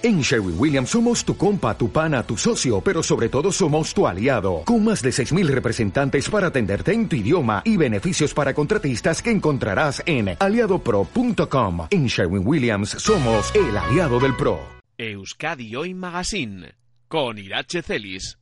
En Sherwin Williams somos tu compa, tu pana, tu socio, pero sobre todo somos tu aliado, con más de 6.000 representantes para atenderte en tu idioma y beneficios para contratistas que encontrarás en aliadopro.com. En Sherwin Williams somos el aliado del PRO. Euskadi Hoy Magazine, con Irache Celis.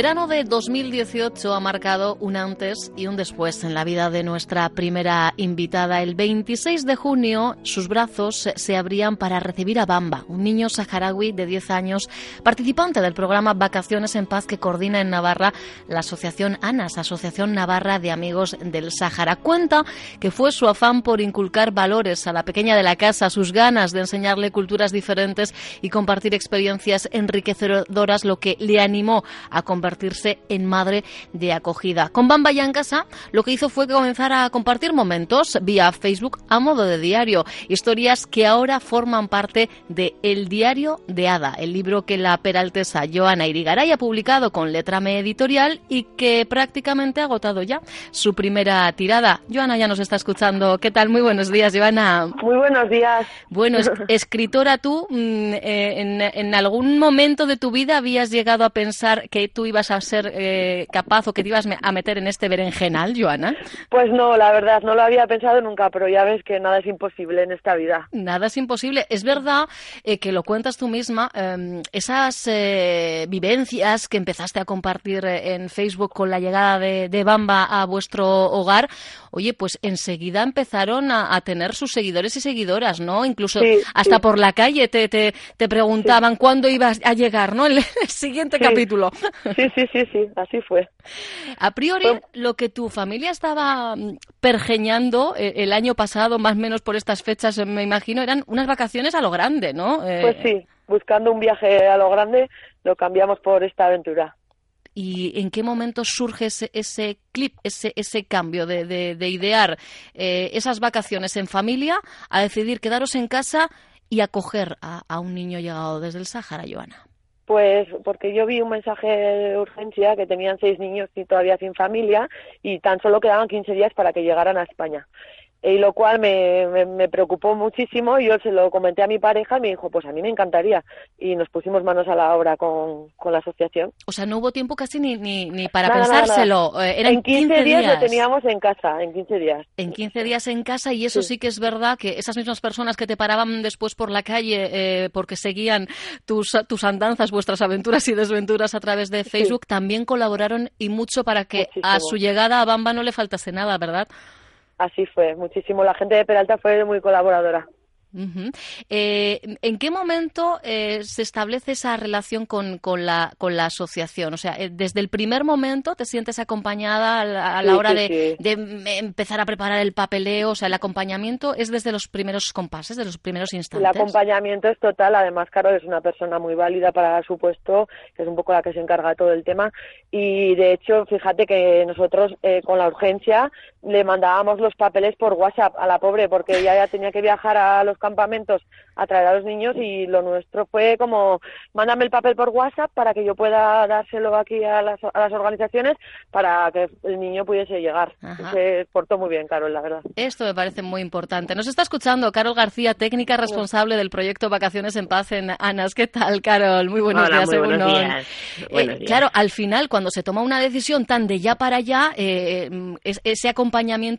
Verano de 2018 ha marcado un antes y un después en la vida de nuestra primera invitada. El 26 de junio sus brazos se abrían para recibir a Bamba, un niño saharaui de 10 años, participante del programa Vacaciones en Paz que coordina en Navarra la asociación ANAS, Asociación Navarra de Amigos del Sáhara. Cuenta que fue su afán por inculcar valores a la pequeña de la casa, sus ganas de enseñarle culturas diferentes y compartir experiencias enriquecedoras lo que le animó a convertirse en madre de acogida. Con Bamba ya en casa, lo que hizo fue comenzar a compartir momentos vía Facebook a modo de diario, historias que ahora forman parte de El Diario de Ada, el libro que la peraltesa Joana Irigaray ha publicado con Letrame Editorial y que prácticamente ha agotado ya su primera tirada. Joana ya nos está escuchando. ¿Qué tal? Muy buenos días, Joana. Muy buenos días. Bueno, es, escritora tú, mm, eh, en, en algún momento de tu vida habías llegado a pensar que tú ibas a ser eh, capaz o que te ibas a meter en este berenjenal, Joana? Pues no, la verdad, no lo había pensado nunca, pero ya ves que nada es imposible en esta vida. Nada es imposible. Es verdad eh, que lo cuentas tú misma, eh, esas eh, vivencias que empezaste a compartir en Facebook con la llegada de, de Bamba a vuestro hogar, oye, pues enseguida empezaron a, a, tener sus seguidores y seguidoras, ¿no? Incluso Sí, hasta sí. por la calle te, te, te preguntaban cuándo ibas a llegar, ¿no? El, el siguiente Sí. capítulo. Sí, sí, sí, sí, así fue. A priori, lo que tu familia estaba mm, pergeñando eh, el año pasado, más o menos por estas fechas, eh, me imagino, eran unas vacaciones a lo grande, ¿no? Eh, Pues sí, buscando un viaje a lo grande, lo cambiamos por esta aventura. ¿Y en qué momento surge ese, ese clip, ese, ese cambio de, de- de idear eh, esas vacaciones en familia a decidir quedaros en casa y acoger a, a un niño llegado desde el Sáhara, Joana? Pues porque yo vi un mensaje de urgencia que tenían seis niños y todavía sin familia y tan solo quedaban 15 días para que llegaran a España. Y lo cual me, me, me preocupó muchísimo yo se lo comenté a mi pareja y me dijo, pues a mí me encantaría. Y nos pusimos manos a la obra con, con la asociación. O sea, no hubo tiempo casi ni, ni, ni para Nada, nada, pensárselo. eh, eran en 15, días, días. lo teníamos en casa, en 15 días. En 15 días en casa y eso sí. Sí. que es verdad que esas mismas personas que te paraban después por la calle eh, porque seguían tus, tus andanzas, vuestras aventuras y desventuras a través de Facebook, también colaboraron y mucho para que a Muchísimo. su llegada a Bamba no le faltase nada, ¿verdad? Así fue, muchísimo. La gente de Peralta fue muy colaboradora. Eh, ¿En qué momento eh, se establece esa relación con, con, la, con la asociación? O sea, eh, desde el primer momento te sientes acompañada a la, a la Sí, hora sí, de, sí. de em- empezar a preparar el papeleo, o sea, el acompañamiento es desde los primeros compases, de los primeros El instantes. acompañamiento es total, además Carol es una persona muy válida para su puesto, que es un poco la que se encarga de todo el tema y de hecho fíjate que nosotros eh, con la urgencia le mandábamos los papeles por WhatsApp a la pobre porque ella ya tenía que viajar a los campamentos a traer a los niños y lo nuestro fue como mándame el papel por WhatsApp para que yo pueda dárselo aquí a las, a las organizaciones para que el niño pudiese llegar. Ajá. Se portó muy bien Carol, la verdad. Esto me parece muy importante. Nos está escuchando Carol García, técnica responsable del proyecto Vacaciones en Paz en ANAS. ¿Qué tal, Carol? Muy buenos Hola, días, muy buenos Egunon. días. Eh, Buenos días. Claro, al final, cuando se toma una decisión tan de ya para allá, eh, ese acompañamiento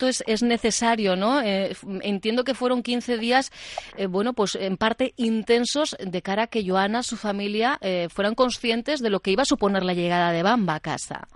es, es necesario, ¿no? Eh, entiendo que fueron 15 días, eh, bueno, pues en parte intensos de cara a que Joana, su familia, eh, fueran conscientes de lo que iba a suponer la llegada de Bamba a casa.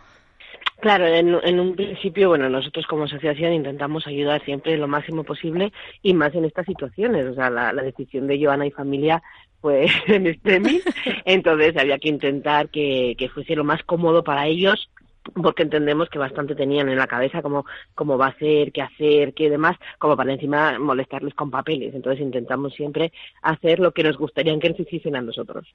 Claro, en, un principio, bueno, nosotros como asociación intentamos ayudar siempre lo máximo posible y más en estas situaciones. O sea, la, decisión de Joana y familia fue en extremis, entonces había que intentar que, que fuese lo más cómodo para ellos porque entendemos que bastante tenían en la cabeza cómo, cómo va a ser, qué hacer, qué demás, como para encima molestarles con papeles. Entonces intentamos siempre hacer lo que nos gustaría que nos hiciesen a nosotros.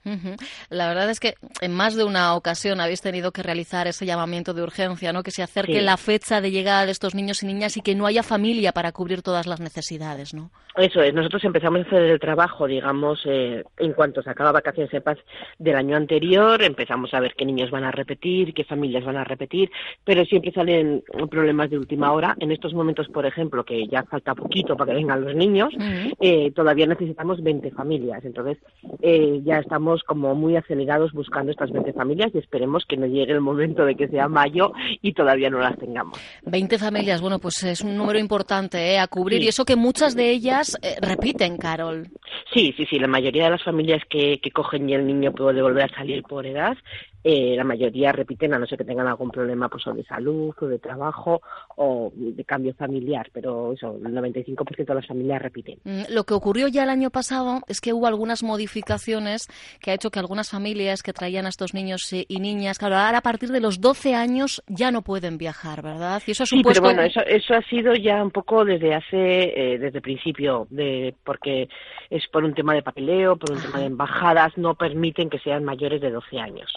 La verdad es que en más de una ocasión habéis tenido que realizar ese llamamiento de urgencia, ¿no? Que se acerque la fecha de llegada de estos niños y niñas y que no haya familia para cubrir todas las necesidades, ¿no? Eso es. Nosotros empezamos a hacer el trabajo, digamos, eh, en cuanto se acaba vacaciones de paz del año anterior, empezamos a ver qué niños van a repetir, qué familias van a repetir repetir, pero siempre salen problemas de última hora. En estos momentos, por ejemplo, que ya falta poquito para que vengan los niños, eh, todavía necesitamos 20 familias. Entonces, eh, ya estamos como muy acelerados buscando estas 20 familias y esperemos que no llegue el momento de que sea mayo y todavía no las tengamos. 20 familias, bueno, pues es un número importante ¿eh? a cubrir y eso que muchas de ellas repiten, Carol. Sí, sí, sí, la mayoría de las familias que, que cogen y el niño puede volver a salir por edad eh, la mayoría repiten, a no ser que tengan algún problema pues, de salud o de trabajo o de cambio familiar, pero eso, el 95% de las familias repiten. Mm, lo que ocurrió ya el año pasado es que hubo algunas modificaciones que ha hecho que algunas familias que traían a estos niños y niñas, claro, ahora a partir de los 12 años ya no pueden viajar, ¿verdad? Y eso ha Sí, pero bueno, eso, eso ha sido ya un poco desde hace, eh, desde el principio, de, porque es por un tema de papeleo, por un tema de embajadas, no permiten que sean mayores de 12 años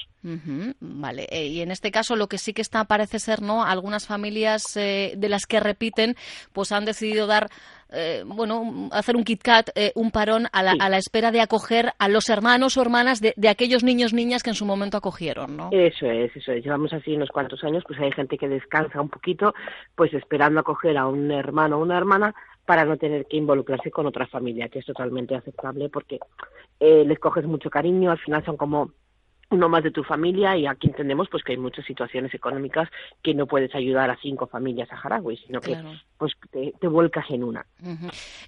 vale, eh, y en este caso lo que sí que está parece ser, ¿no? Algunas familias eh, de las que repiten, pues han decidido dar eh, bueno, hacer un KitKat, un parón a la, espera de acoger a los hermanos o hermanas de, aquellos niños niñas que en su momento acogieron, ¿no? Eso es, eso es. Llevamos así unos cuantos años, pues hay gente que descansa un poquito, pues esperando acoger a un hermano o una hermana para no tener que involucrarse con otra familia, que es totalmente aceptable porque les coges mucho cariño, al final son como uno más de tu familia y aquí entendemos pues que hay muchas situaciones económicas que no puedes ayudar a cinco familias saharauis, sino que pues te, vuelcas en una.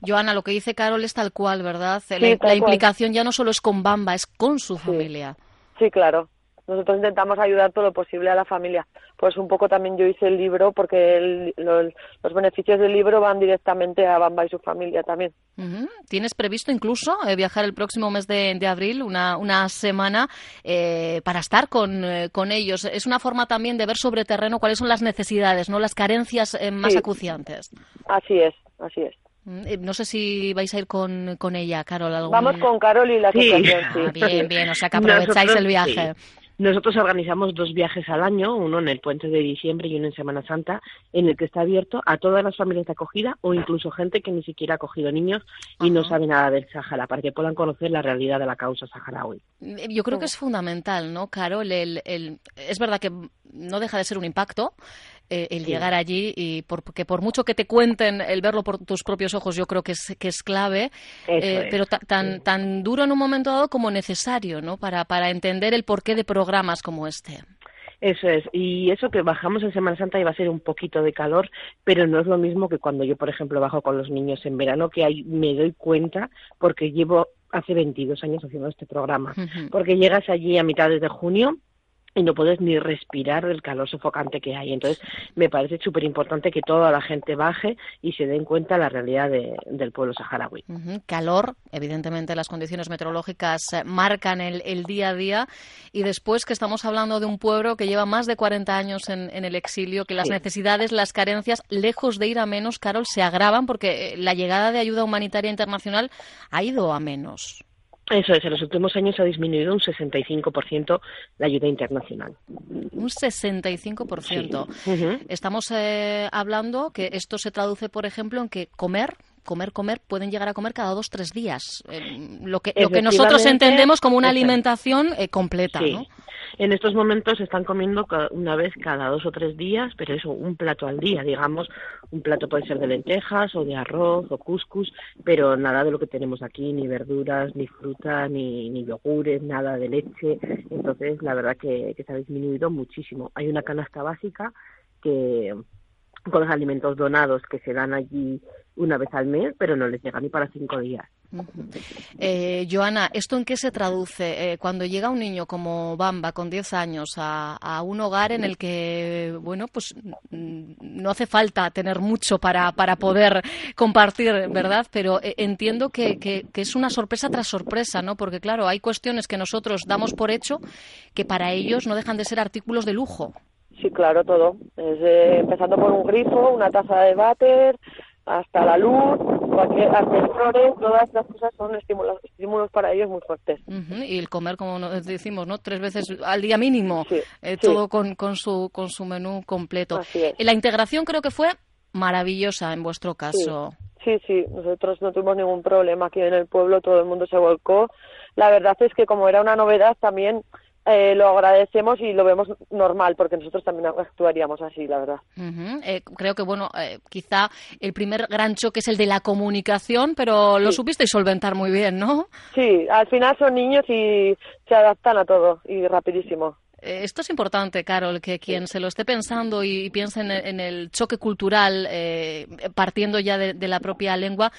Joana, lo que dice Carol es tal cual, ¿verdad? la, implicación ya no solo es con Bamba, es con su familia. Sí, claro. Nosotros intentamos ayudar todo lo posible a la familia. Pues un poco también yo hice el libro porque los beneficios del libro van directamente a Bamba y su familia también. ¿Tienes previsto incluso eh, viajar el próximo mes de, abril, una, una semana, eh, para estar con, eh, con, ellos? Es una forma también de ver sobre terreno cuáles son las necesidades, no las carencias más acuciantes. Así es, así es. No sé si vais a ir con, con ella, Carol. Vamos con Carol y la asociación, sí. Ah, bien, bien, o sea que aprovecháis el viaje. Nosotros organizamos dos viajes al año, uno en el puente de diciembre y uno en Semana Santa, en el que está abierto a todas las familias de acogida o incluso gente que ni siquiera ha acogido niños y no sabe nada del Sahara, para que puedan conocer la realidad de la causa saharaui. Yo creo que es fundamental, ¿no, Carol? El, el, es verdad que no deja de ser un impacto, eh, el llegar allí y porque por mucho que te cuenten el verlo por tus propios ojos yo creo que es que es clave eh, pero tan tan duro en un momento dado como necesario no para para entender el porqué de programas como este. Eso es, y eso que bajamos en Semana Santa iba a ser un poquito de calor, pero no es lo mismo que cuando yo, por ejemplo, bajo con los niños en verano, que ahí me doy cuenta porque llevo hace 22 años haciendo este programa, porque llegas allí a mitades de junio y no puedes ni respirar del calor sofocante que hay. Entonces, me parece súper importante que toda la gente baje y se den cuenta de la realidad del pueblo saharaui. Calor, evidentemente las condiciones meteorológicas eh, marcan el, día a día y después que estamos hablando de un pueblo que lleva más de 40 años en, el exilio, que las necesidades, las carencias, lejos de ir a menos, Carol, se agravan porque eh, la llegada de ayuda humanitaria internacional ha ido a menos. Eso es, en los últimos años ha disminuido un 65% la ayuda internacional. Un 65%. Estamos eh, hablando que esto se traduce, por ejemplo, en que comer comer, comer, pueden llegar a comer cada dos, tres días. Eh, lo, que, lo que nosotros entendemos como una alimentación eh, completa, ¿no? En estos momentos están comiendo una vez cada dos o tres días, pero eso, un plato al día, digamos, un plato puede ser de lentejas o de arroz o couscous, pero nada de lo que tenemos aquí, ni verduras, ni fruta, ni, yogures, nada de leche. Entonces, la verdad que se ha disminuido muchísimo. Hay una canasta básica que con los alimentos donados que se dan allí una vez al mes, pero no les llega ni para cinco días. eh, Joana, ¿esto en qué se traduce? Eh, cuando llega un niño como Bamba, con 10 años, a, un hogar en el que, bueno, pues mm, no hace falta tener mucho para, para poder compartir, ¿verdad? Pero eh, entiendo que, que, es una sorpresa tras sorpresa, ¿no? Porque, claro, hay cuestiones que nosotros damos por hecho que para ellos no dejan de ser artículos de lujo. Sí, claro, todo. empezando por un grifo, una taza de váter, hasta la luz, cualquier ascensores, todas las cosas son estímulos, estímulos para ellos muy fuertes. Y el comer, como decimos, ¿no? Tres veces al día mínimo, eh, todo con, con, su, con su menú completo. La integración creo que fue maravillosa en vuestro caso. Sí, sí, nosotros no tuvimos ningún problema aquí en el pueblo, todo el mundo se volcó. La verdad es que como era una novedad también eh, lo agradecemos y lo vemos normal, porque nosotros también actuaríamos así, la verdad. Eh, creo que, bueno, eh, quizá el primer gran choque es el de la comunicación, pero lo supisteis solventar muy bien, ¿no? Sí, al final son niños y se adaptan a todo y rapidísimo. Esto es importante, Carol, que quien se lo esté pensando y piense en, el choque cultural, partiendo ya de, la propia lengua,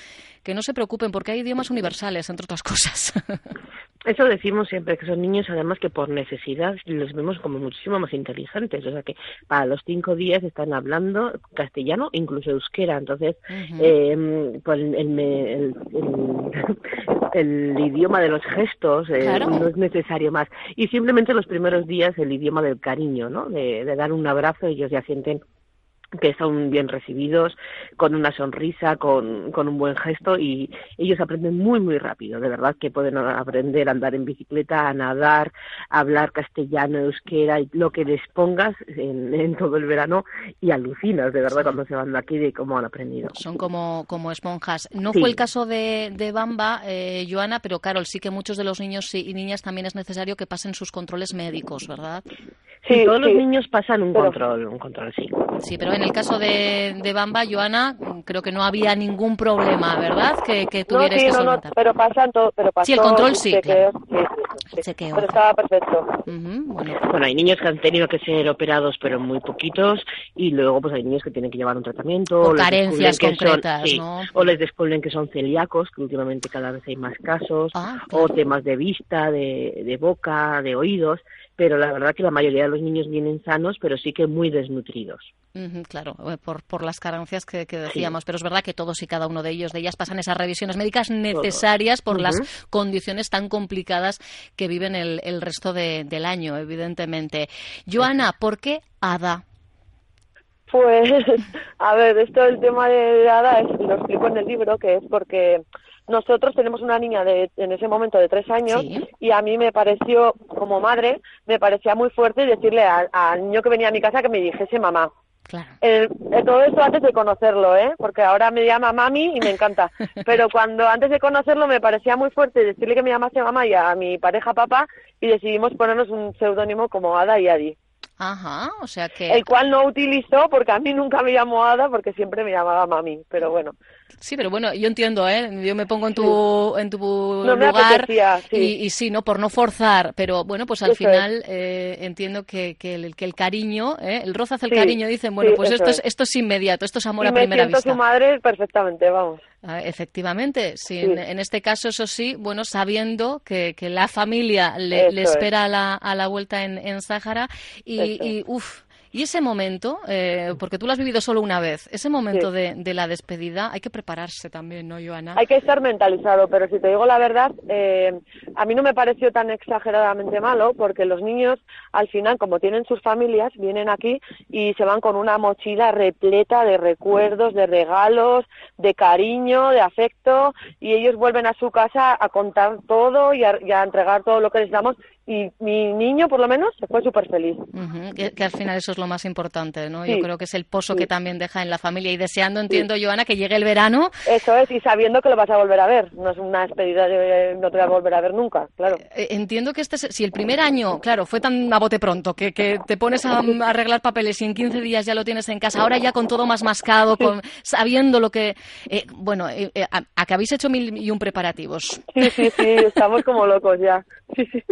que no se preocupen porque hay idiomas universales, entre otras cosas. Eso decimos siempre, que son niños además que por necesidad los vemos como muchísimo más inteligentes, o sea que para los cinco días están hablando castellano, incluso euskera, entonces eh, pues el, el, idioma de los gestos eh, no es necesario más. Y simplemente los primeros días el idioma del cariño, ¿no? De, de dar un abrazo, ellos ya sienten que son bien recibidos, con una sonrisa, con, con, un buen gesto y ellos aprenden muy, muy rápido, de verdad que pueden aprender a andar en bicicleta, a nadar, a hablar castellano, euskera, y lo que les pongas en, en todo el verano y alucinas, de verdad, cuando se van de aquí de cómo han aprendido. Son como, como esponjas. No fue el caso de, de Bamba, eh, Joana, pero Carol, sí que muchos de los niños y niñas también es necesario que pasen sus controles médicos, ¿verdad? Sí, todos los niños pasan un control, un control, sí. Sí, pero en el caso de, de Bamba, Joana, creo que no había ningún problema, ¿verdad? Que, que tuvierais no, sí, que no, pero pasan todo, pero pasó Sí, el control sí, chequeo, sí, Pero estaba perfecto. bueno. hay niños que han tenido que ser operados, pero muy poquitos, y luego pues hay niños que tienen que llevar un tratamiento. O carencias concretas, ¿no? O les descubren que son celíacos, que últimamente cada vez hay más casos, ah, o temas de vista, de, de boca, de oídos pero la verdad que la mayoría de los niños vienen sanos, pero sí que muy desnutridos. Claro, eh, por, por las carencias que, decíamos, pero es verdad que todos y cada uno de ellos, de ellas, pasan esas revisiones médicas necesarias por las condiciones tan complicadas que viven el, el resto del año, evidentemente. Joana, ¿por qué Ada? Pues, a ver, esto el tema de Ada es, lo explico en el libro, que es porque nosotros tenemos una niña de, en ese momento de tres años y a mí me pareció, como madre, me parecía muy fuerte decirle al niño que venía a mi casa que me dijese mamá. Claro. todo esto antes de conocerlo, ¿eh? Porque ahora me llama mami y me encanta. Pero cuando antes de conocerlo me parecía muy fuerte decirle que me llamase mamá y a mi pareja papá y decidimos ponernos un seudónimo como Ada y Adi. Ajá, o sea que... El cual no utilizó porque a mí nunca me llamó Ada porque siempre me llamaba mami, pero bueno. Sí, pero bueno, yo entiendo, ¿eh? Yo me pongo en tu, en tu lugar Y, sí, ¿no? Por no forzar, pero bueno, pues al final eh, entiendo que, que, el, que el cariño, ¿eh? el roza hace el cariño, dicen, bueno, pues esto es. esto es inmediato, esto es amor a primera vista. Me su madre perfectamente, vamos. Ah, efectivamente, sin, en este caso, eso sí, bueno, sabiendo que, que la familia le, espera a, la, a la vuelta en, en Sáhara y, y uff, y ese momento, eh, porque tú lo has vivido solo una vez, ese momento de, la despedida hay que prepararse también, ¿no, Joana? Hay que estar mentalizado, pero si te digo la verdad, eh, a mí no me pareció tan exageradamente malo, porque los niños, al final, como tienen sus familias, vienen aquí y se van con una mochila repleta de recuerdos, de regalos, de cariño, de afecto, y ellos vuelven a su casa a contar todo y a, y a entregar todo lo que les damos y mi niño, por lo menos, se fue súper feliz. que, al final eso es lo más importante, ¿no? Yo creo que es el pozo que también deja en la familia y deseando, entiendo, Joana, que llegue el verano. Eso es, y sabiendo que lo vas a volver a ver. No es una despedida de no te voy a volver a ver nunca, claro. Eh, entiendo que este, si el primer año, claro, fue tan a bote pronto, que, que te pones a, arreglar papeles y en 15 días ya lo tienes en casa, ahora ya con todo más mascado, con, sabiendo lo que... Eh, bueno, eh, a, que habéis hecho mil y un preparativos. Sí, sí, sí, estamos como locos ya. Sí, sí.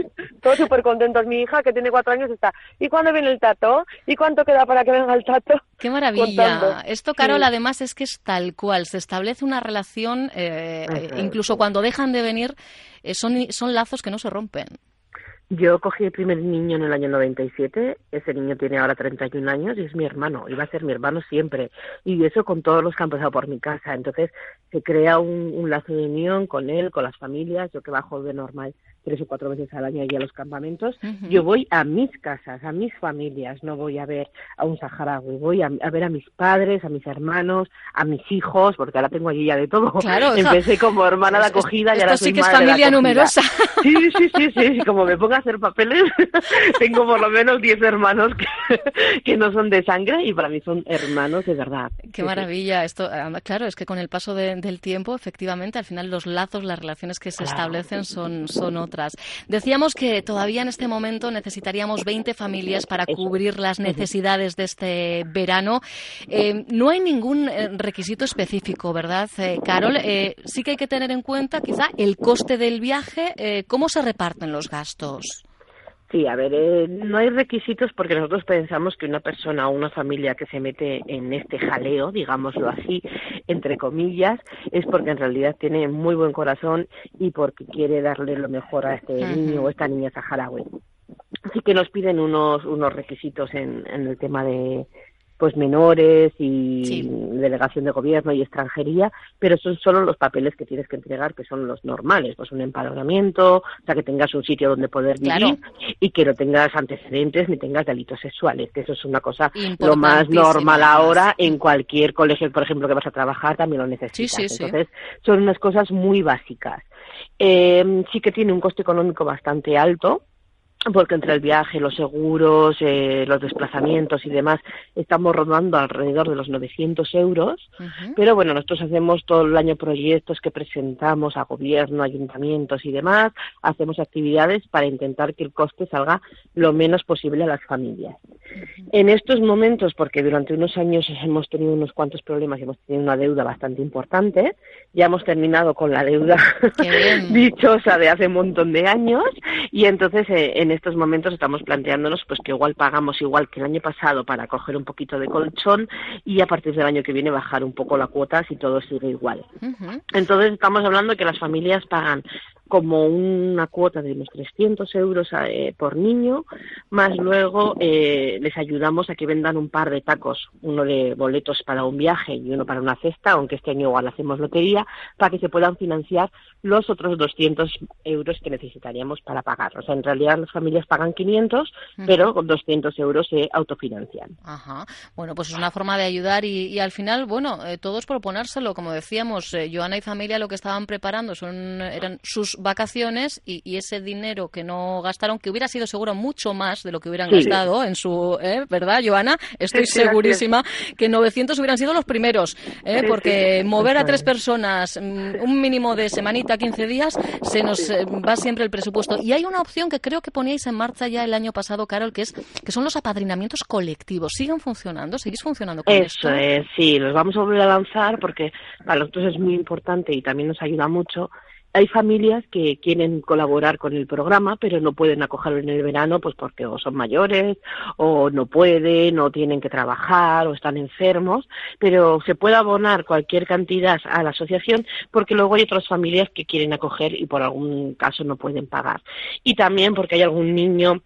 Todos súper contentos. Mi hija, que tiene cuatro años, está. ¿Y cuándo viene el tato? ¿Y cuánto queda para que venga el tato? Qué maravilla. Esto, Carol, además es que es tal cual. Se establece una relación, eh, incluso cuando dejan de venir, eh, son, son lazos que no se rompen. Yo cogí el primer niño en el año 97, ese niño tiene ahora 31 años y es mi hermano, y va a ser mi hermano siempre. Y eso con todos los que han pasado por mi casa. Entonces se crea un, un lazo de unión con él, con las familias, yo que bajo de normal tres o cuatro veces al año allí a los campamentos, yo voy a mis casas, a mis familias, no voy a ver a un saharaui, voy a, ver a mis padres, a mis hermanos, a mis hijos, porque ahora tengo allí ya de todo. Claro, Empecé como hermana de acogida y ahora soy sí que es familia numerosa. Sí, sí, sí, sí, como me pongo a hacer papeles, tengo por lo menos diez hermanos que, que, no son de sangre y para mí son hermanos de verdad. Qué maravilla, esto, claro, es que con el paso del tiempo, efectivamente, al final los lazos, las relaciones que se establecen son, son Decíamos que todavía en este momento necesitaríamos 20 familias para cubrir las necesidades de este verano. Eh, no hay ningún eh, requisito específico, ¿verdad, eh, Carol? sí que hay que tener en cuenta quizá el coste del viaje, cómo se reparten los gastos. Sí, a ver, eh, no hay requisitos porque nosotros pensamos que una persona o una familia que se mete en este jaleo, digámoslo así, entre comillas, es porque en realidad tiene muy buen corazón y porque quiere darle lo mejor a este niño o esta niña saharaui. Así que nos piden unos, unos requisitos en, en el tema de, pues menores y delegación de gobierno y extranjería, pero son solo los papeles que tienes que entregar, que son los normales, pues un empadronamiento, o sea, que tengas un sitio donde poder vivir y que no tengas antecedentes ni tengas delitos sexuales, que eso es una cosa lo más normal ahora en cualquier colegio, por ejemplo, que vas a trabajar, también lo necesitas. Entonces, son unas cosas muy básicas. Eh, sí que tiene un coste económico bastante alto, porque entre el viaje, los seguros, eh, los desplazamientos y demás, estamos rodando alrededor de los 900 euros. Pero bueno, nosotros hacemos todo el año proyectos que presentamos a gobierno, ayuntamientos y demás. Hacemos actividades para intentar que el coste salga lo menos posible a las familias. En estos momentos, porque durante unos años hemos tenido unos cuantos problemas y hemos tenido una deuda bastante importante, ya hemos terminado con la deuda dichosa de hace un montón de años y entonces eh, en estos momentos estamos planteándonos pues que igual pagamos igual que el año pasado para coger un poquito de colchón y a partir del año que viene bajar un poco la cuota si todo sigue igual. Entonces estamos hablando que las familias pagan como una cuota de unos 300 euros eh, por niño, más luego eh, les ayudamos a que vendan un par de tacos, uno de boletos para un viaje y uno para una cesta, aunque este año igual hacemos lotería, para que se puedan financiar los otros 200 euros que necesitaríamos para pagar. O sea, en realidad las familias pagan 500, pero con 200 euros se autofinancian. Ajá. Bueno, pues es una forma de ayudar y, al final, bueno, eh, todos proponérselo, como decíamos, Joana y familia lo que estaban preparando son eran sus vacaciones y, ese dinero que no gastaron, que hubiera sido seguro mucho más de lo que hubieran gastado en su, ¿eh? ¿verdad, Joana? Estoy segurísima que 900 hubieran sido los primeros, ¿eh? porque mover a tres personas mm, un mínimo de semanita, 15 días, se nos eh, va siempre el presupuesto. Y hay una opción que creo que poníais en marcha ya el año pasado, Carol, que es que son los apadrinamientos colectivos. ¿Siguen funcionando? ¿Seguís funcionando con Eso es, sí, los vamos a volver a lanzar porque para nosotros es muy importante y también nos ayuda mucho hay familias que quieren colaborar con el programa, pero no pueden acogerlo en el verano, pues porque o son mayores, o no pueden, o tienen que trabajar, o están enfermos, pero se puede abonar cualquier cantidad a la asociación, porque luego hay otras familias que quieren acoger y por algún caso no pueden pagar. Y también porque hay algún niño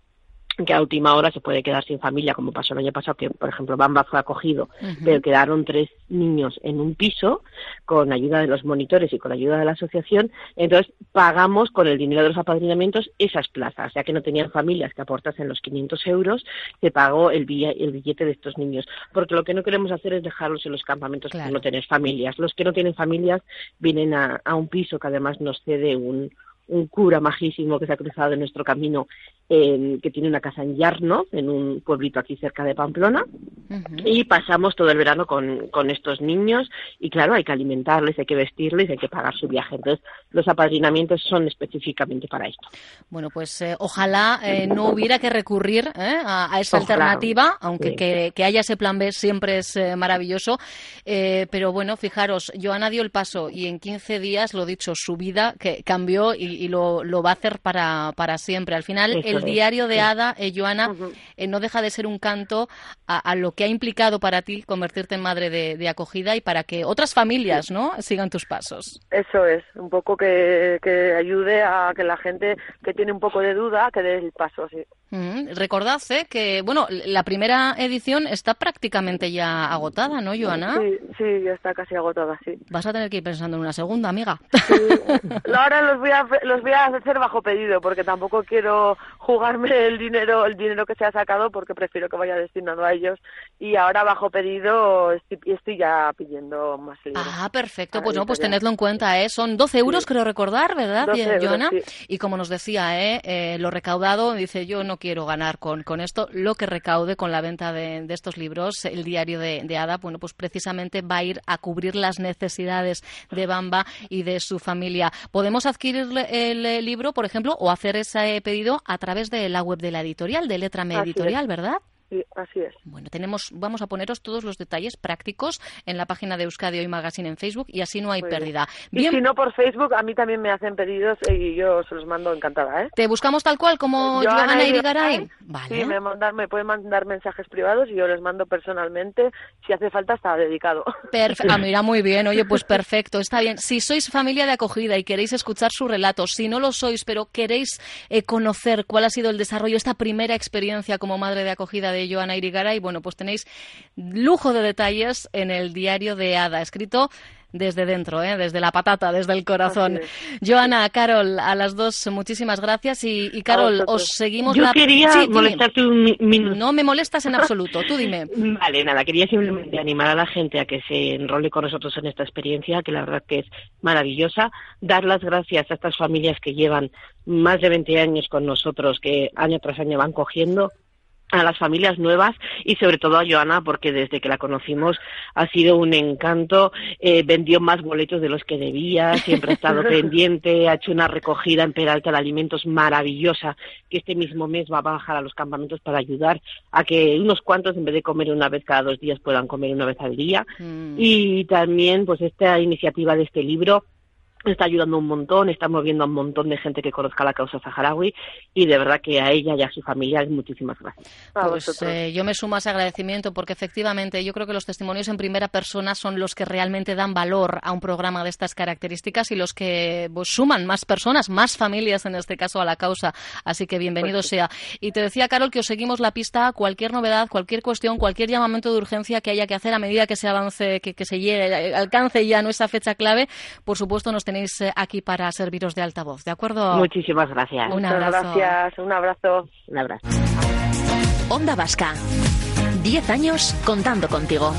que a última hora se puede quedar sin familia, como pasó el año pasado, que por ejemplo Bamba fue acogido, pero quedaron tres niños en un piso con ayuda de los monitores y con ayuda de la asociación, entonces pagamos con el dinero de los apadrinamientos esas plazas, ya que no tenían familias que aportasen los 500 euros, se pagó el, billete de estos niños, porque lo que no queremos hacer es dejarlos en los campamentos que no tener familias. Los que no tienen familias vienen a un piso que además nos cede un, un cura majísimo que se ha cruzado en nuestro camino que tiene una casa en Yarno, en un pueblito aquí cerca de Pamplona, y pasamos todo el verano con, con estos niños y claro, hay que alimentarles, hay que vestirles, hay que pagar su viaje. Entonces, los apadrinamientos son específicamente para esto. Bueno, pues eh, ojalá eh, no hubiera que recurrir eh, a, esa alternativa, aunque que, haya ese plan B siempre es maravilloso. pero bueno, fijaros, Joana dio el paso y en 15 días, lo dicho, su vida que cambió y, lo, lo, va a hacer para, para siempre. Al final, el diario de Ada, Joana, no deja de ser un canto a, lo que ha implicado para ti convertirte en madre de, acogida y para que otras familias ¿no? sigan tus pasos. Eso es, un poco que, que ayude a que la gente que tiene un poco de duda que dé el paso. Sí. Mm, recordad ¿eh? que, bueno, la primera edición está prácticamente ya agotada, ¿no, Joana? Sí, sí, ya está casi agotada, sí. Vas a tener que ir pensando en una segunda, amiga. Sí. Ahora los voy, a, los voy a hacer bajo pedido, porque tampoco quiero jugarme el dinero el dinero que se ha sacado, porque prefiero que vaya destinado a ellos. Y ahora bajo pedido estoy, estoy ya pidiendo más libros. Ah, perfecto. Pues no, pues tenedlo en cuenta, ¿eh? Son 12 euros, creo recordar, ¿verdad, Joana? Y como nos decía, ¿eh? ¿eh? Lo recaudado, dice yo no quiero ganar con, con esto. Lo que recaude con la venta de, estos libros, el diario de, Ada, bueno, pues precisamente va a ir a cubrir las necesidades de Bamba y de su familia. Podemos adquirir el libro, por ejemplo, o hacer ese pedido a través de la web de la editorial, de Letra Editorial, ¿verdad? Sí, así es. Bueno, tenemos, vamos a poneros todos los detalles prácticos en la página de Euskadi Hoy Magazine en Facebook y así no hay pérdida. Bien. Y si no por Facebook, a mí también me hacen pedidos y yo se los mando encantada, ¿eh? ¿Te buscamos tal cual como Joana Irigaray? Vale. Sí, me, me pueden mandar mensajes privados y yo les mando personalmente. Si hace falta, está dedicado. Perfecto. Ah, mira, muy bien. Oye, pues perfecto. Está bien. Si sois familia de acogida y queréis escuchar su relato, si no lo sois, pero queréis eh, conocer cuál ha sido el desarrollo, esta primera experiencia como madre de acogida de de Joana Irigaray. Bueno, pues tenéis lujo de detalles en el diario de Ada, escrito desde dentro, ¿eh? desde la patata, desde el corazón. Joana, Carol, a las dos muchísimas gracias y, y Carol, os seguimos Yo quería molestarte un minuto. No me molestas en absoluto, tú dime. Vale, nada, quería simplemente animar a la gente a que se enrole con nosotros en esta experiencia, que la verdad que es maravillosa, dar las gracias a estas familias que llevan más de 20 años con nosotros, que año tras año van cogiendo a las familias nuevas y sobre todo a Joana porque desde que la conocimos ha sido un encanto, eh, vendió más boletos de los que debía, siempre ha estado pendiente, ha hecho una recogida en Peralta de alimentos maravillosa que este mismo mes va a bajar a los campamentos para ayudar a que unos cuantos en vez de comer una vez cada dos días puedan comer una vez al día mm. y también pues esta iniciativa de este libro está ayudando un montón, está moviendo a un montón de gente que conozca la causa saharaui y de verdad que a ella y a su familia muchísimas gracias. Pues eh, yo me sumo a ese agradecimiento porque efectivamente yo creo que los testimonios en primera persona son los que realmente dan valor a un programa de estas características y los que pues, suman más personas, más familias en este caso a la causa. Así que bienvenido pues sea. Y te decía, Carol, que os seguimos la pista, cualquier novedad, cualquier cuestión, cualquier llamamiento de urgencia que haya que hacer a medida que se avance, que, que se llegue, alcance ya nuestra fecha clave, por supuesto nos tenéis eh, aquí para serviros de altavoz, ¿de acuerdo? Muchísimas gracias. Un abrazo. gracias, un abrazo. Un abrazo. Onda Vasca. Diez años contando contigo.